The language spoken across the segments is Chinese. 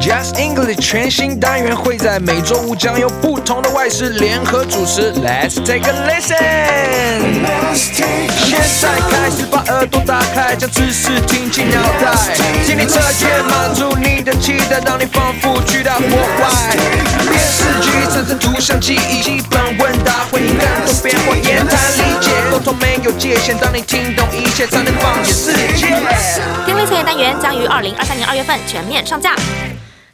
Just English 全新单元会在每周五将由不同的外事联合主持。Let's take a listen。现在开始把耳朵打开，将知识听进脑袋，心理测验满足你的期待，让你仿佛去到国外。电视剧产生图像记忆，基本问答回应更多变化，言谈理解沟通没有界限，当你听懂一切，才能放眼世界。听力测验单元将于二零二三年二月份全面上架。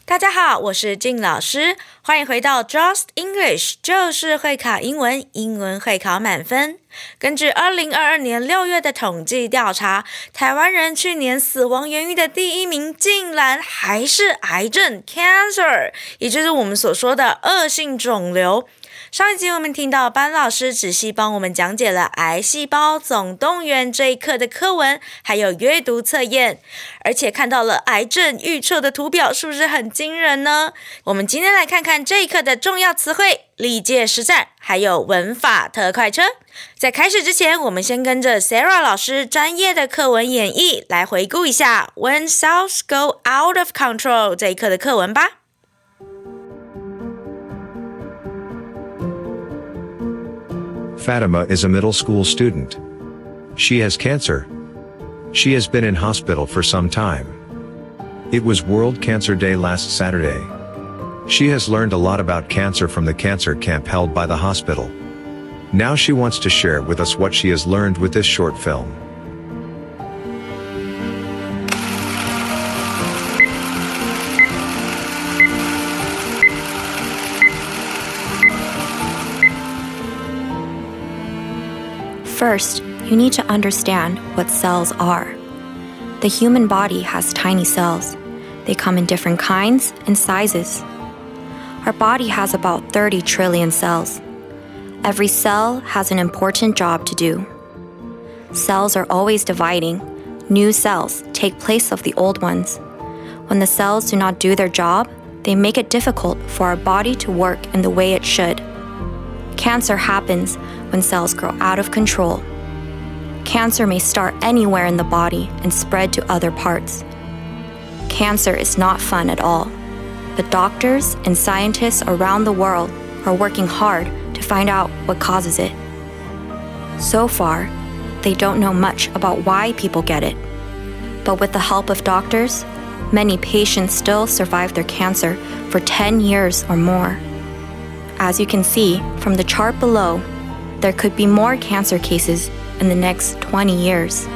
大家好，我是静老师，欢迎回到 Just English，就是会考英文，英文会考满分。根据二零二二年六月的统计调查，台湾人去年死亡原因的第一名，竟然还是癌症 （cancer），也就是我们所说的恶性肿瘤。上一集我们听到班老师仔细帮我们讲解了《癌细胞总动员》这一课的课文，还有阅读测验，而且看到了癌症预测的图表，是不是很惊人呢？我们今天来看看这一课的重要词汇、历届实战，还有文法特快车。在开始之前，我们先跟着 Sarah 老师专业的课文演绎来回顾一下《When Cells Go Out of Control》这一课的课文吧。Fatima is a middle school student. She has cancer. She has been in hospital for some time. It was World Cancer Day last Saturday. She has learned a lot about cancer from the cancer camp held by the hospital. Now she wants to share with us what she has learned with this short film. First, you need to understand what cells are. The human body has tiny cells. They come in different kinds and sizes. Our body has about 30 trillion cells. Every cell has an important job to do. Cells are always dividing. New cells take place of the old ones. When the cells do not do their job, they make it difficult for our body to work in the way it should. Cancer happens when cells grow out of control. Cancer may start anywhere in the body and spread to other parts. Cancer is not fun at all, but doctors and scientists around the world are working hard to find out what causes it. So far, they don't know much about why people get it. But with the help of doctors, many patients still survive their cancer for 10 years or more. As you can see from the chart below, there could be more cancer cases in the next 20 years.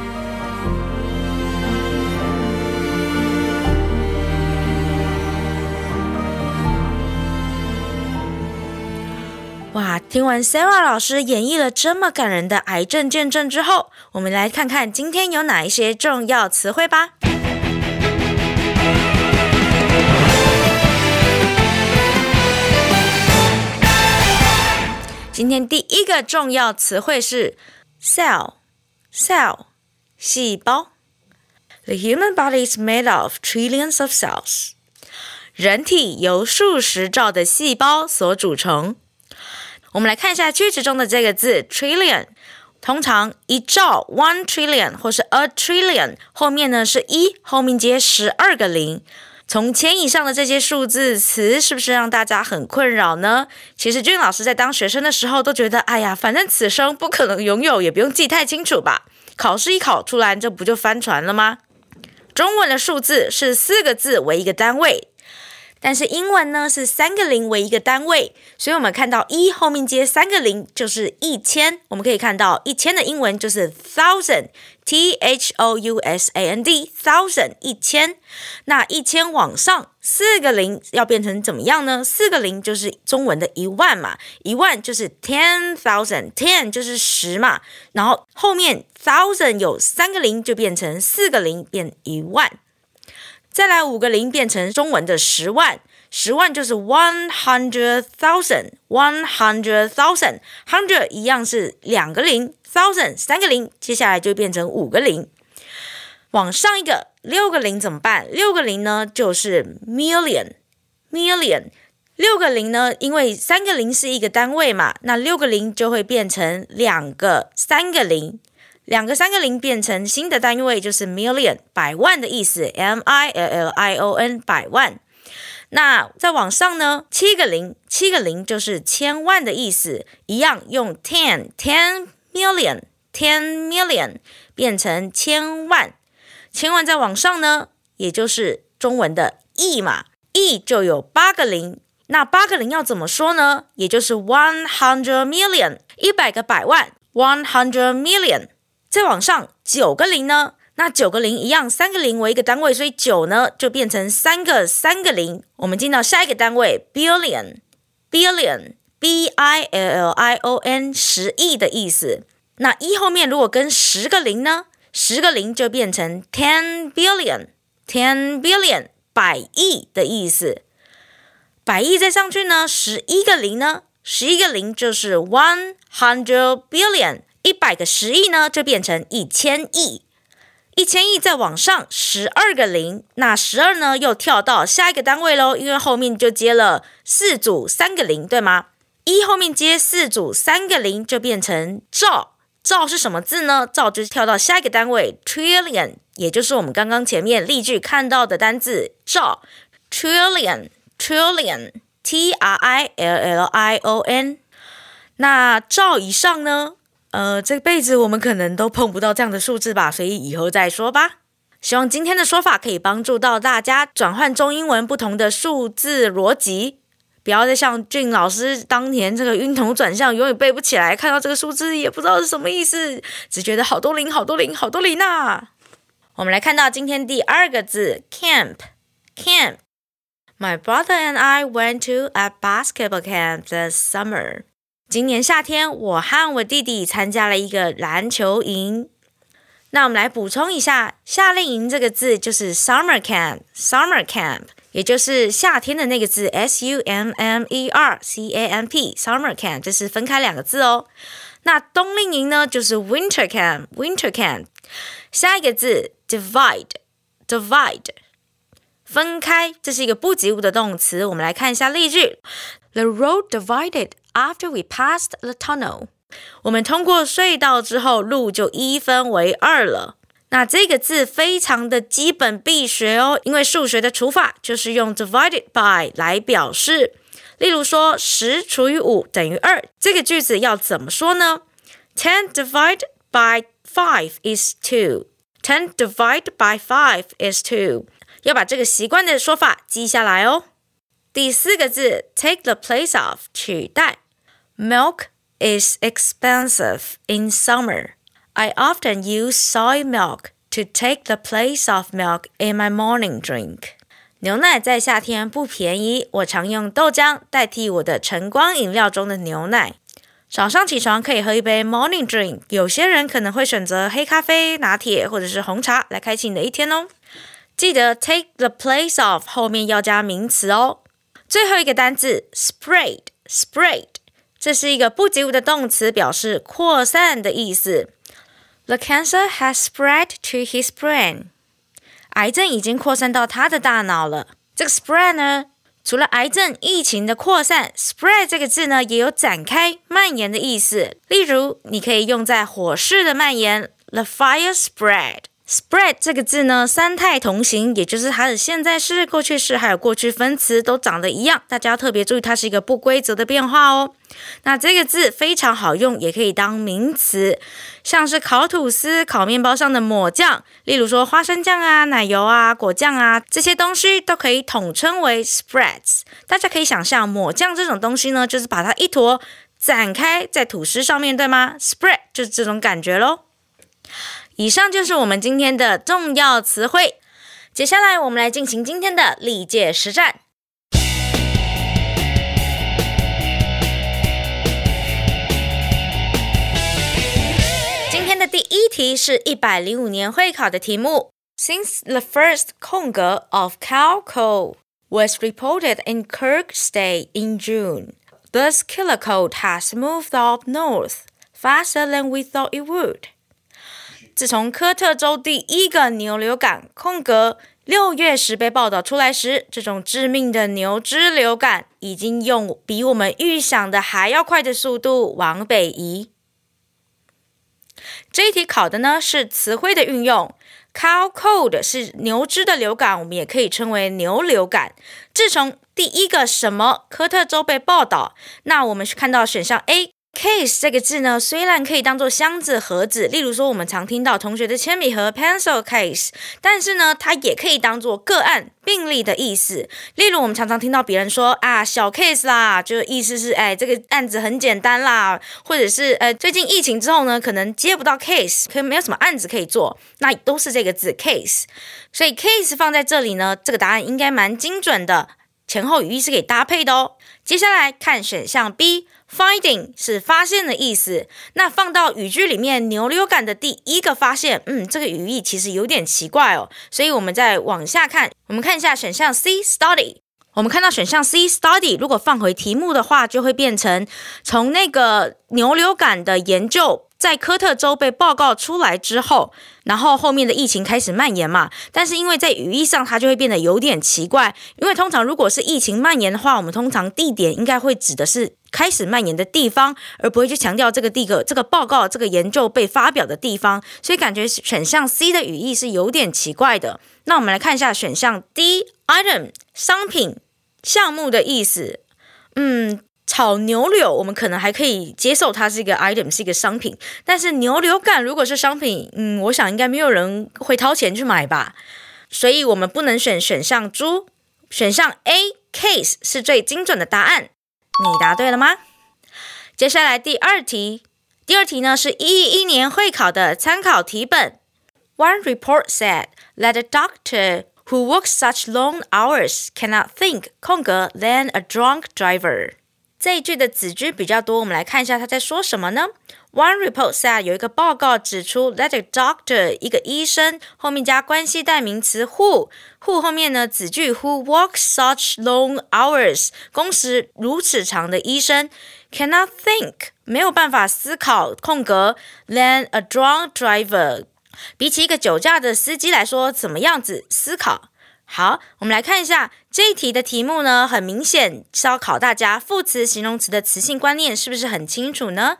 哇！听完 Sarah 老师演绎了这么感人的癌症见证之后，我们来看看今天有哪一些重要词汇吧。 今天第一个重要词汇是 cell，cell，细胞。The human body is made of trillions of cells。人体由数十兆的细胞所组成。我们来看一下句子中的这个字 trillion，通常一兆 one trillion 或是 a trillion 后面呢是一，后面接十二个零。从千以上的这些数字词，是不是让大家很困扰呢？其实俊老师在当学生的时候都觉得，哎呀，反正此生不可能拥有，也不用记太清楚吧。考试一考出来，这不就翻船了吗？中文的数字是四个字为一个单位。但是英文呢是三个零为一个单位，所以我们看到一后面接三个零就是一千。我们可以看到一千的英文就是 thousand，t h o u s a n d，thousand 一千。那一千往上四个零要变成怎么样呢？四个零就是中文的一万嘛，一万就是 ten thousand，ten 就是十嘛，然后后面 thousand 有三个零就变成四个零变一万。再来五个零变成中文的十万，十万就是 one hundred thousand，one hundred thousand，hundred 一样是两个零，thousand 三个零，接下来就变成五个零。往上一个六个零怎么办？六个零呢就是 million，million，六个零呢，因为三个零是一个单位嘛，那六个零就会变成两个三个零。两个三个零变成新的单位就是 million 百万的意思，M I L L I O N 百万。那再往上呢，七个零，七个零就是千万的意思，一样用 ten ten million ten million 变成千万，千万再往上呢，也就是中文的亿嘛，亿就有八个零。那八个零要怎么说呢？也就是 one hundred million，一百个百万，one hundred million。再往上九个零呢？那九个零一样，三个零为一个单位，所以九呢就变成三个三个零。我们进到下一个单位，billion，billion，b i l l i o n，十亿的意思。那一后面如果跟十个零呢？十个零就变成 ten billion，ten billion，百亿的意思。百亿再上去呢，十一个零呢，十一个零就是 one hundred billion，一百个十亿呢就变成一千亿，一千亿再往上十二个零，那十二呢又跳到下一个单位喽，因为后面就接了四组三个零，对吗？一后面接四组三个零就变成兆，兆是什么字呢？兆就是跳到下一个单位 trillion，也就是我们刚刚前面例句看到的单字兆 trillion。trillion, T R I L L I O N。那兆以上呢？呃，这辈子我们可能都碰不到这样的数字吧，所以以后再说吧。希望今天的说法可以帮助到大家转换中英文不同的数字逻辑，不要再像俊老师当年这个晕头转向，永远背不起来，看到这个数字也不知道是什么意思，只觉得好多零，好多零，好多零呐。我们来看到今天第二个字，camp，camp。My brother and I went to a basketball camp this summer. 今年夏天，我和我弟弟参加了一个篮球营。那我们来补充一下，夏令营这个字就是 summer camp。summer camp 也就是夏天的那个字，s u m m e r c a m p。summer camp 这是分开两个字哦。那冬令营呢，就是 winter camp。winter camp 下一个字 divide，divide。分开，这是一个不及物的动词。我们来看一下例句：The road divided after we passed the tunnel。我们通过隧道之后，路就一分为二了。那这个字非常的基本必学哦，因为数学的除法就是用 divided by 来表示。例如说，十除以五等于二，这个句子要怎么说呢？Ten divided by five is two. Ten divided by five is two. 要把这个习惯的说法记下来哦。第四个字，take the place of 取代。Milk is expensive in summer. I often use soy milk to take the place of milk in my morning drink. 牛奶在夏天不便宜，我常用豆浆代替我的晨光饮料中的牛奶。早上起床可以喝一杯 morning drink，有些人可能会选择黑咖啡、拿铁或者是红茶来开启你的一天哦。记得 take the place of 后面要加名词哦。最后一个单词 spread，spread，这是一个不及物的动词，表示扩散的意思。The cancer has spread to his brain。癌症已经扩散到他的大脑了。这个 spread 呢，除了癌症疫情的扩散，spread 这个字呢，也有展开、蔓延的意思。例如，你可以用在火势的蔓延，the fire spread。Spread 这个字呢，三态同形，也就是它的现在式、过去式还有过去分词都长得一样，大家要特别注意，它是一个不规则的变化哦。那这个字非常好用，也可以当名词，像是烤吐司、烤面包上的抹酱，例如说花生酱啊、奶油啊、果酱啊这些东西都可以统称为 spreads。大家可以想象，抹酱这种东西呢，就是把它一坨展开在吐司上面对吗？Spread 就是这种感觉喽。以上就是我们今天的重要词汇。接下来，我们来进行今天的历届实战。今天的第一题是一百零五年会考的题目。Since the first 空格 of cow coal was reported in Kirk State in June, this killer cold has moved up north faster than we thought it would. 自从科特州第一个牛流感空格六月时被报道出来时，这种致命的牛只流感已经用比我们预想的还要快的速度往北移。这一题考的呢是词汇的运用。Cow cold 是牛只的流感，我们也可以称为牛流感。自从第一个什么科特州被报道，那我们是看到选项 A。Case 这个字呢，虽然可以当做箱子、盒子，例如说我们常听到同学的铅笔盒 （pencil case），但是呢，它也可以当做个案、病例的意思。例如我们常常听到别人说啊，小 case 啦，就意思是哎，这个案子很简单啦，或者是呃，最近疫情之后呢，可能接不到 case，可能没有什么案子可以做，那都是这个字 case。所以 case 放在这里呢，这个答案应该蛮精准的，前后语义是可以搭配的哦。接下来看选项 B。Finding 是发现的意思，那放到语句里面，牛流感的第一个发现，嗯，这个语义其实有点奇怪哦，所以我们再往下看，我们看一下选项 C，study。我们看到选项 C，study，如果放回题目的话，就会变成从那个牛流感的研究。在科特州被报告出来之后，然后后面的疫情开始蔓延嘛。但是因为在语义上，它就会变得有点奇怪。因为通常如果是疫情蔓延的话，我们通常地点应该会指的是开始蔓延的地方，而不会去强调这个地个这个报告、这个研究被发表的地方。所以感觉选项 C 的语义是有点奇怪的。那我们来看一下选项 D，item 商品项目的意思。嗯。炒牛柳，我们可能还可以接受它是一个 item，是一个商品。但是牛流感如果是商品，嗯，我想应该没有人会掏钱去买吧。所以我们不能选选项猪，选项 A case 是最精准的答案。你答对了吗？接下来第二题，第二题呢是一一年会考的参考题本。One report said that a doctor who works such long hours cannot think 空格 than a drunk driver。这一句的子句比较多，我们来看一下他在说什么呢？One report said 有一个报告指出，that a doctor 一个医生后面加关系代名词 who，who 后面呢子句 who works such long hours 工时如此长的医生 cannot think 没有办法思考空格 than a drunk driver 比起一个酒驾的司机来说怎么样子思考？好，我们来看一下这一题的题目呢，很明显是要考大家副词、形容词的词性观念是不是很清楚呢？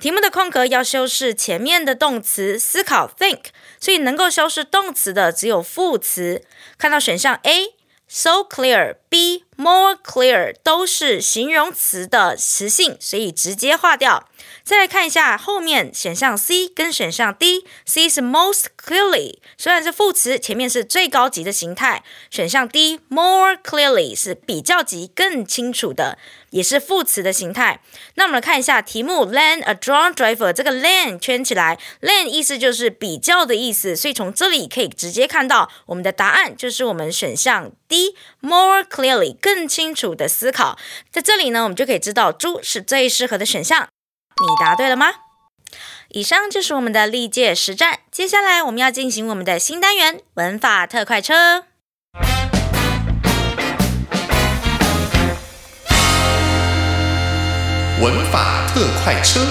题目的空格要修饰前面的动词思考 think，所以能够修饰动词的只有副词。看到选项 A。So clear；B more clear 都是形容词的词性，所以直接划掉。再来看一下后面选项 C 跟选项 D，C 是 most clearly，虽然是副词，前面是最高级的形态。选项 D more clearly 是比较级、更清楚的。也是副词的形态。那我们来看一下题目，land a drunk driver，这个 land 圈起来，land 意思就是比较的意思，所以从这里可以直接看到我们的答案就是我们选项 D，more clearly 更清楚的思考。在这里呢，我们就可以知道猪是最适合的选项。你答对了吗？以上就是我们的历届实战，接下来我们要进行我们的新单元文法特快车。文法特快车，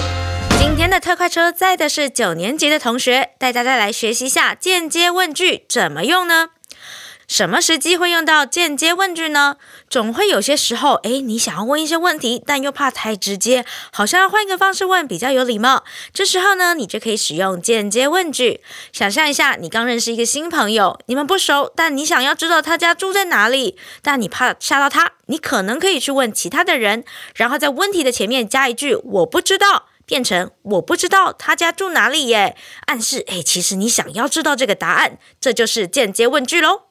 今天的特快车载的是九年级的同学，带大家来学习一下间接问句怎么用呢？什么时机会用到间接问句呢？总会有些时候，诶，你想要问一些问题，但又怕太直接，好像要换一个方式问比较有礼貌。这时候呢，你就可以使用间接问句。想象一下，你刚认识一个新朋友，你们不熟，但你想要知道他家住在哪里，但你怕吓到他，你可能可以去问其他的人，然后在问题的前面加一句“我不知道”，变成“我不知道他家住哪里耶”，暗示诶，其实你想要知道这个答案，这就是间接问句喽。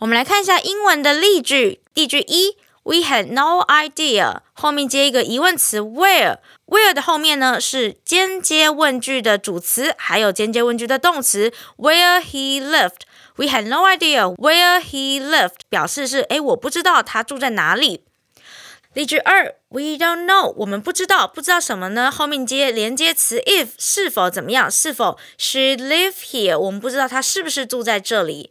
我们来看一下英文的例句。例句一：We had no idea。后面接一个疑问词 where。where 的后面呢是间接问句的主词，还有间接问句的动词 where he lived。We had no idea where he lived，表示是诶，我不知道他住在哪里。例句二：We don't know。我们不知道，不知道什么呢？后面接连接词 if，是否怎么样？是否 she live here？我们不知道她是不是住在这里。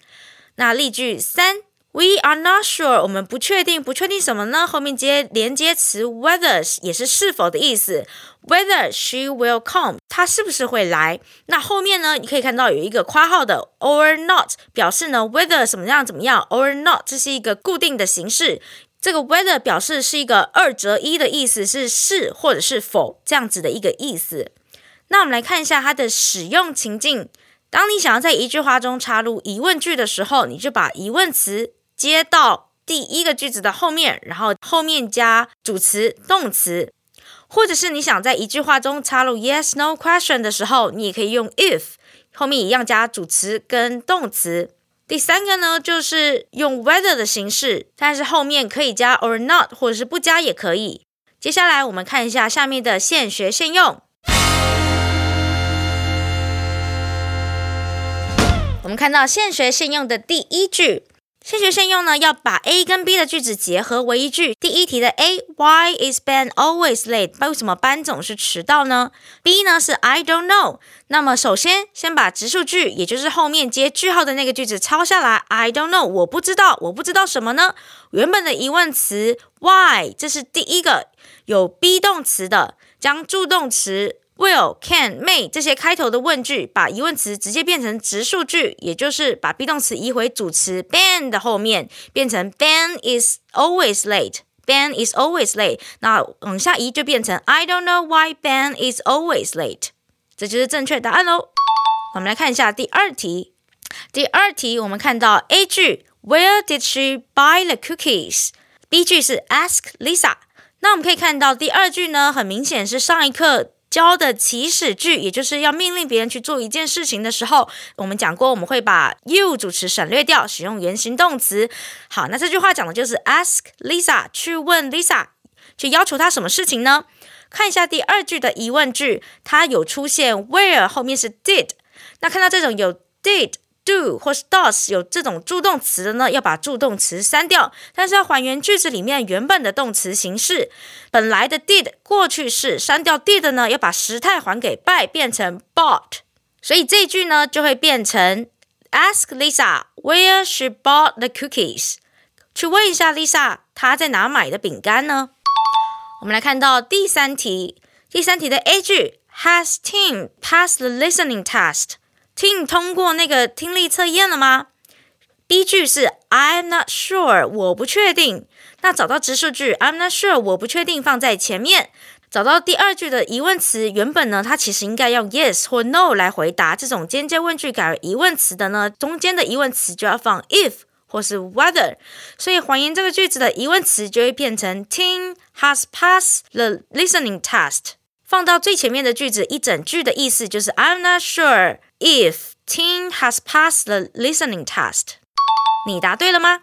那例句三，We are not sure，我们不确定，不确定什么呢？后面接连接词 whether，也是是否的意思。Whether she will come，她是不是会来？那后面呢？你可以看到有一个括号的 or not，表示呢 whether 怎么样怎么样 or not，这是一个固定的形式。这个 whether 表示是一个二择一的意思，是是或者是否这样子的一个意思。那我们来看一下它的使用情境。当你想要在一句话中插入疑问句的时候，你就把疑问词接到第一个句子的后面，然后后面加主词、动词。或者是你想在一句话中插入 yes no question 的时候，你也可以用 if，后面一样加主词跟动词。第三个呢，就是用 whether 的形式，但是后面可以加 or not，或者是不加也可以。接下来我们看一下下面的现学现用。我们看到现学现用的第一句。现学现用呢，要把 A 跟 B 的句子结合为一句。第一题的 A，Why is Ben always late？为什么班总是迟到呢？B 呢是 I don't know。那么首先先把直述句，也就是后面接句号的那个句子抄下来。I don't know，我不知道，我不知道什么呢？原本的疑问词 Why，这是第一个有 be 动词的，将助动词。Will, can, may 这些开头的问句，把疑问词直接变成直述句，也就是把 be 动词移回主词 Ben 的后面，变成 Ben is always late. Ben is always late. 那往下移就变成 I don't know why Ben is always late. 这就是正确答案喽。我们来看一下第二题。第二题我们看到 A 句 Where did she buy the cookies？B 句是 Ask Lisa。那我们可以看到第二句呢，很明显是上一课。教的祈使句，也就是要命令别人去做一件事情的时候，我们讲过，我们会把 you 主词省略掉，使用原形动词。好，那这句话讲的就是 ask Lisa 去问 Lisa，去要求她什么事情呢？看一下第二句的疑问句，它有出现 where 后面是 did，那看到这种有 did。Do 或是 does 有这种助动词的呢，要把助动词删掉，但是要还原句子里面原本的动词形式。本来的 did 过去式删掉 did 呢，要把时态还给 by 变成 bought，所以这句呢就会变成 ask Lisa where she bought the cookies，去问一下 Lisa 她在哪买的饼干呢？我们来看到第三题，第三题的 A 句 Has Tim passed the listening test？听通过那个听力测验了吗？B 句是 I'm not sure，我不确定。那找到直述句 I'm not sure，我不确定放在前面。找到第二句的疑问词，原本呢它其实应该用 yes 或 no 来回答。这种间接问句改为疑问词的呢，中间的疑问词就要放 if 或是 whether。所以还原这个句子的疑问词就会变成 Tim has passed the listening test。放到最前面的句子，一整句的意思就是 I'm not sure。If Tim has passed the listening test，你答对了吗？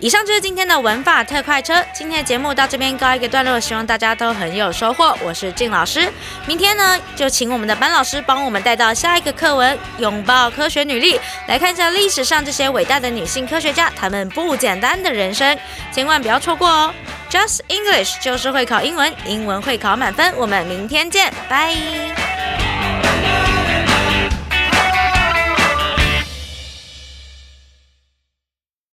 以上就是今天的文法特快车。今天的节目到这边告一个段落，希望大家都很有收获。我是静老师，明天呢就请我们的班老师帮我们带到下一个课文《拥抱科学女力》，来看一下历史上这些伟大的女性科学家，她们不简单的人生，千万不要错过哦！Just English 就是会考英文，英文会考满分。我们明天见，拜。